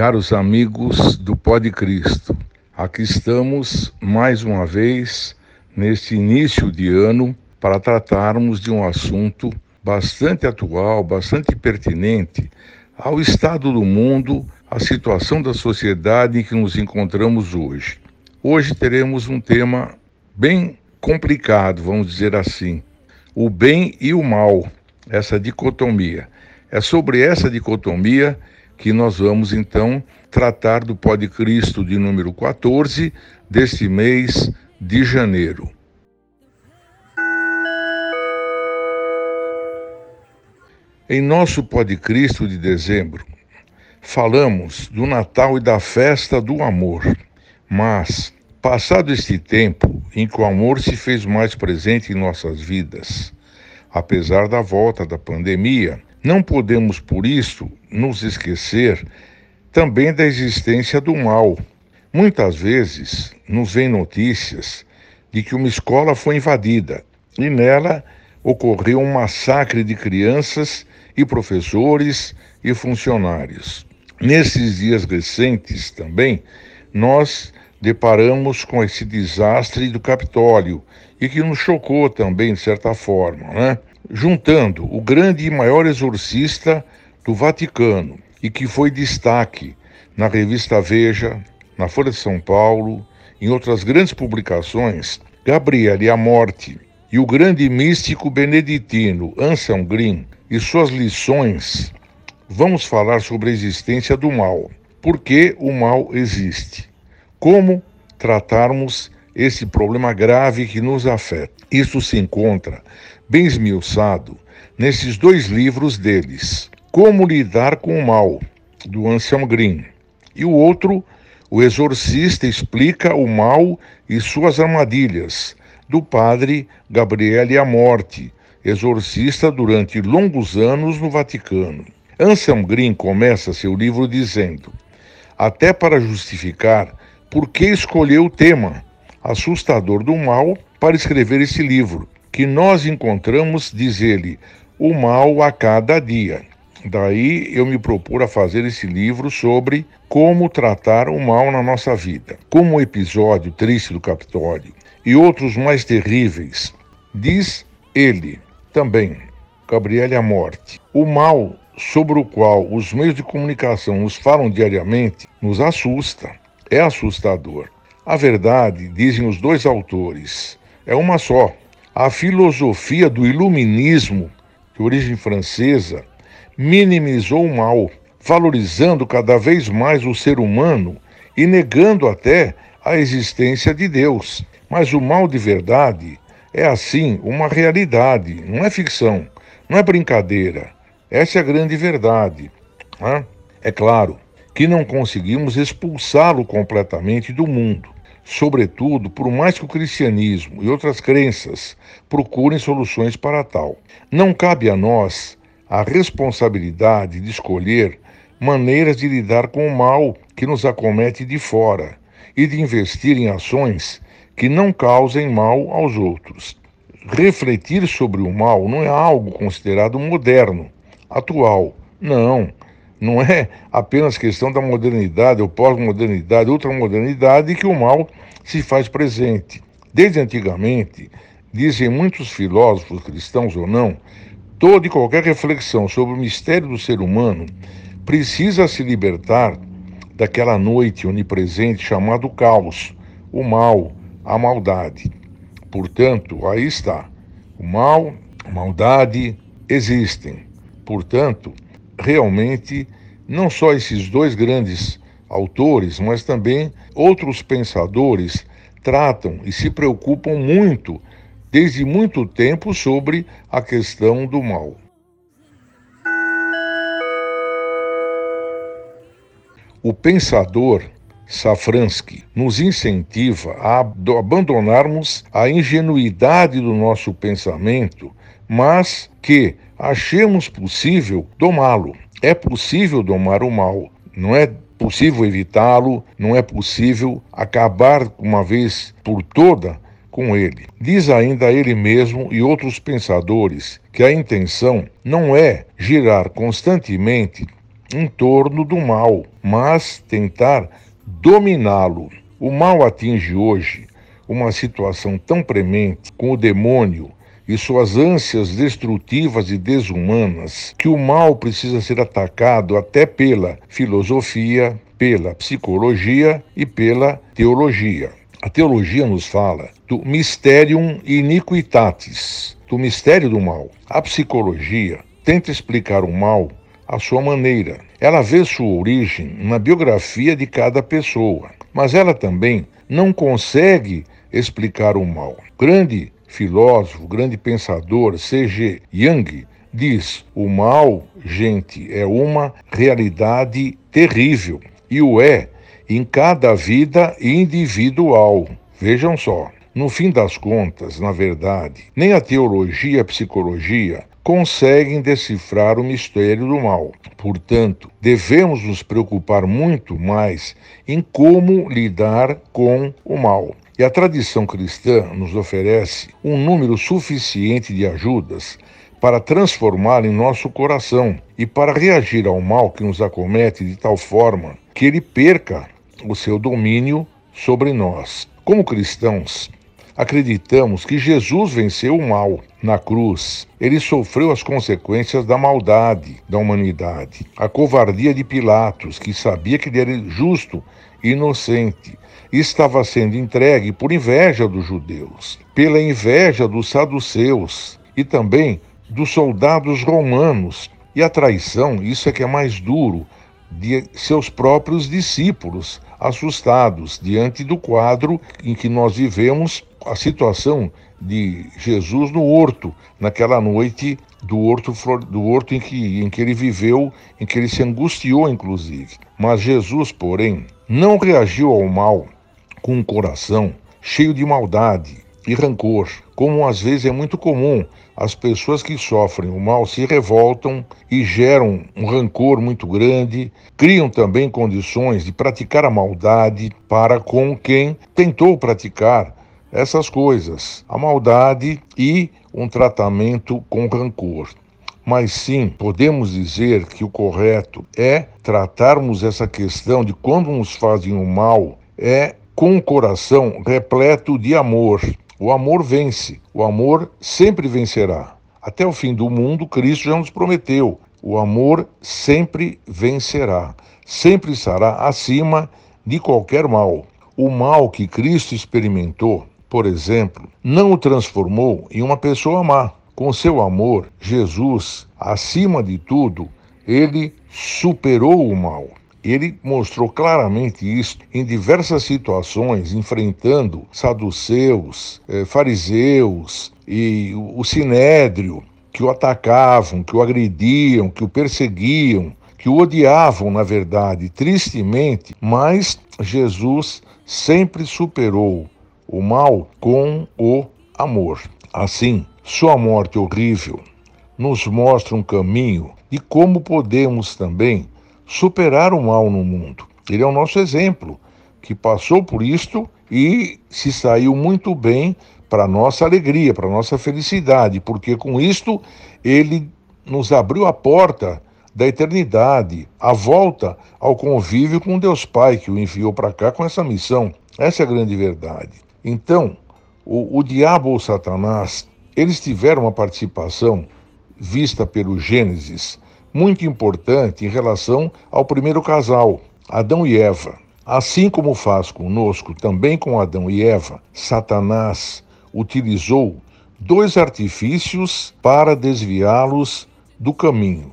Caros amigos do Pode Cristo, aqui estamos mais uma vez neste início de ano para tratarmos de um assunto bastante atual, bastante pertinente ao estado do mundo, à situação da sociedade em que nos encontramos hoje. Hoje teremos um tema bem complicado, vamos dizer assim: o bem e o mal, essa dicotomia. É sobre essa dicotomia que nós vamos então tratar do Pode Cristo de número 14 deste mês de janeiro. Em nosso Pode Cristo de dezembro, falamos do Natal e da festa do amor. Mas, passado este tempo em que o amor se fez mais presente em nossas vidas, apesar da volta da pandemia, não podemos, por isso, nos esquecer também da existência do mal. Muitas vezes nos vêm notícias de que uma escola foi invadida e nela ocorreu um massacre de crianças e professores e funcionários. Nesses dias recentes também, nós deparamos com esse desastre do Capitólio e que nos chocou também, de certa forma, né? Juntando o grande e maior exorcista do Vaticano e que foi destaque na revista Veja, na Folha de São Paulo, em outras grandes publicações, Gabriele a Morte e o grande místico beneditino Anselm Green e suas lições, vamos falar sobre a existência do mal. Por que o mal existe? Como tratarmos esse problema grave que nos afeta? Isso se encontra bem esmiuçado nesses dois livros deles, Como Lidar com o Mal, do Anselm Green, e o outro, O Exorcista Explica o Mal e Suas Armadilhas, do padre Gabriele Amorte, exorcista durante longos anos no Vaticano. Anselm Green começa seu livro dizendo: até para justificar por que escolheu o tema assustador do mal para escrever esse livro, que nós encontramos, diz ele, o mal a cada dia. Daí eu me propor a fazer esse livro sobre como tratar o mal na nossa vida. Como o episódio triste do Capitólio e outros mais terríveis, diz ele também, Gabriele a morte. O mal sobre o qual os meios de comunicação nos falam diariamente nos assusta, é assustador. A verdade, dizem os dois autores, é uma só. A filosofia do iluminismo, de origem francesa, minimizou o mal, valorizando cada vez mais o ser humano e negando até a existência de Deus. Mas o mal de verdade é, assim, uma realidade, não é ficção, não é brincadeira. Essa é a grande verdade. Né? É claro que não conseguimos expulsá-lo completamente do mundo sobretudo por mais que o cristianismo e outras crenças procurem soluções para tal. Não cabe a nós a responsabilidade de escolher maneiras de lidar com o mal que nos acomete de fora e de investir em ações que não causem mal aos outros. Refletir sobre o mal não é algo considerado moderno, atual. Não, não é apenas questão da modernidade ou pós-modernidade, ultramodernidade que o mal se faz presente. Desde antigamente, dizem muitos filósofos, cristãos ou não, toda e qualquer reflexão sobre o mistério do ser humano precisa se libertar daquela noite onipresente chamado caos, o mal, a maldade. Portanto, aí está. O mal, a maldade existem. Portanto, realmente, não só esses dois grandes autores, mas também outros pensadores tratam e se preocupam muito, desde muito tempo, sobre a questão do mal. O pensador Safransky nos incentiva a abandonarmos a ingenuidade do nosso pensamento, mas que achemos possível domá-lo. É possível domar o mal, não é possível evitá-lo, não é possível acabar uma vez por toda com ele. Diz ainda ele mesmo e outros pensadores que a intenção não é girar constantemente em torno do mal, mas tentar dominá-lo. O mal atinge hoje uma situação tão premente com o demônio e suas ânsias destrutivas e desumanas que o mal precisa ser atacado até pela filosofia, pela psicologia e pela teologia. A teologia nos fala do mysterium iniquitatis, do mistério do mal. A psicologia tenta explicar o mal à sua maneira. Ela vê sua origem na biografia de cada pessoa, mas ela também não consegue explicar o mal. Grande filósofo, grande pensador, C.G. Jung, diz: o mal, gente, é uma realidade terrível e o é em cada vida individual. Vejam só. No fim das contas, na verdade, nem a teologia e a psicologia conseguem decifrar o mistério do mal. Portanto, devemos nos preocupar muito mais em como lidar com o mal. E a tradição cristã nos oferece um número suficiente de ajudas para transformar em nosso coração e para reagir ao mal que nos acomete de tal forma que ele perca o seu domínio sobre nós. Como cristãos, acreditamos que Jesus venceu o mal na cruz. Ele sofreu as consequências da maldade da humanidade, a covardia de Pilatos, que sabia que ele era justo e inocente, estava sendo entregue por inveja dos judeus, pela inveja dos saduceus e também dos soldados romanos. E a traição, isso é que é mais duro, de seus próprios discípulos, assustados diante do quadro em que nós vivemos, a situação de Jesus no horto, naquela noite do horto, do horto em, que, em que ele viveu, em que ele se angustiou, inclusive. Mas Jesus, porém, não reagiu ao mal com um coração cheio de maldade e rancor, como às vezes é muito comum. As pessoas que sofrem o mal se revoltam e geram um rancor muito grande, criam também condições de praticar a maldade para com quem tentou praticar essas coisas, a maldade e um tratamento com rancor. Mas sim, podemos dizer que o correto é tratarmos essa questão de quando nos fazem o mal, é com o coração repleto de amor. O amor vence, o amor sempre vencerá. Até o fim do mundo, Cristo já nos prometeu: o amor sempre vencerá, sempre estará acima de qualquer mal. O mal que Cristo experimentou por exemplo, não o transformou em uma pessoa má. Com seu amor, Jesus, acima de tudo, ele superou o mal. Ele mostrou claramente isso em diversas situações, enfrentando saduceus, eh, fariseus e o sinédrio, que o atacavam, que o agrediam, que o perseguiam, que o odiavam, na verdade, tristemente, mas Jesus sempre superou o mal com o amor. Assim, sua morte horrível nos mostra um caminho de como podemos também superar o mal no mundo. Ele é o nosso exemplo, que passou por isto e se saiu muito bem para nossa alegria, para nossa felicidade, porque com isto ele nos abriu a porta da eternidade, a volta ao convívio com Deus Pai, que o enviou para cá com essa missão. Essa é a grande verdade. Então, o, o diabo ou Satanás, eles tiveram uma participação vista pelo Gênesis muito importante em relação ao primeiro casal, Adão e Eva. Assim como faz conosco, também com Adão e Eva, Satanás utilizou dois artifícios para desviá-los do caminho.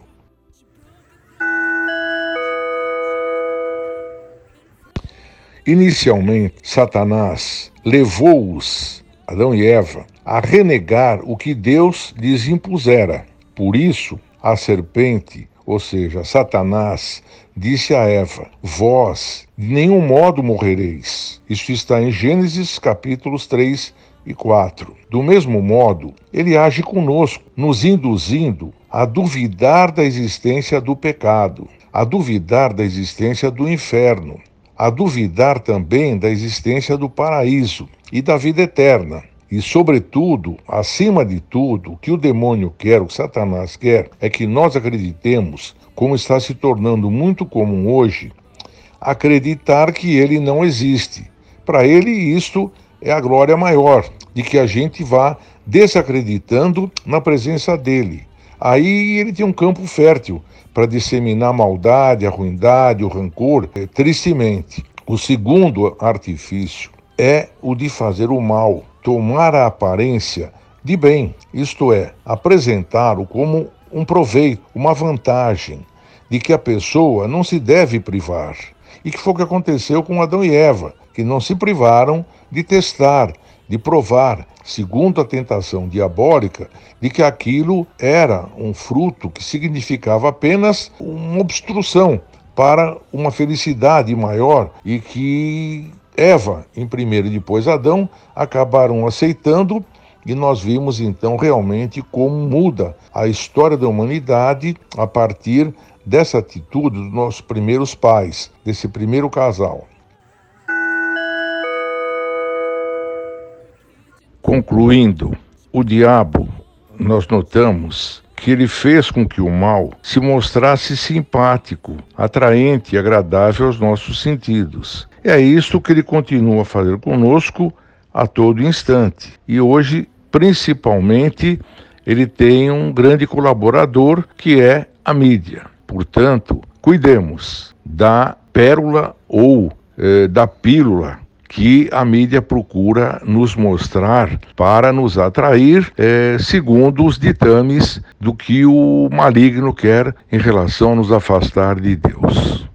Inicialmente, Satanás levou-os, Adão e Eva, a renegar o que Deus lhes impusera. Por isso, a serpente, ou seja, Satanás, disse a Eva: Vós de nenhum modo morrereis. Isso está em Gênesis capítulos 3 e 4. Do mesmo modo, ele age conosco, nos induzindo a duvidar da existência do pecado, a duvidar da existência do inferno, a duvidar também da existência do paraíso e da vida eterna. E, sobretudo, acima de tudo, o que o demônio quer, o que Satanás quer, é que nós acreditemos, como está se tornando muito comum hoje, acreditar que ele não existe. Para ele, isto é a glória maior, de que a gente vá desacreditando na presença dele. Aí ele tem um campo fértil para disseminar a maldade, a ruindade, o rancor, eh, tristemente. O segundo artifício é o de fazer o mal, tomar a aparência de bem, isto é, apresentá-lo como um proveito, uma vantagem, de que a pessoa não se deve privar. E que foi o que aconteceu com Adão e Eva, que não se privaram de testar, de provar, segundo a tentação diabólica, de que aquilo era um fruto que significava apenas uma obstrução para uma felicidade maior e que Eva, em primeiro e depois Adão, acabaram aceitando e nós vimos então realmente como muda a história da humanidade a partir dessa atitude dos nossos primeiros pais, desse primeiro casal. Concluindo, o diabo, nós notamos que ele fez com que o mal se mostrasse simpático, atraente e agradável aos nossos sentidos. É isto que ele continua a fazer conosco a todo instante. E hoje, principalmente, ele tem um grande colaborador que é a mídia. Portanto, cuidemos da pérola ou eh, da pílula que a mídia procura nos mostrar para nos atrair, é, segundo os ditames do que o maligno quer em relação a nos afastar de Deus.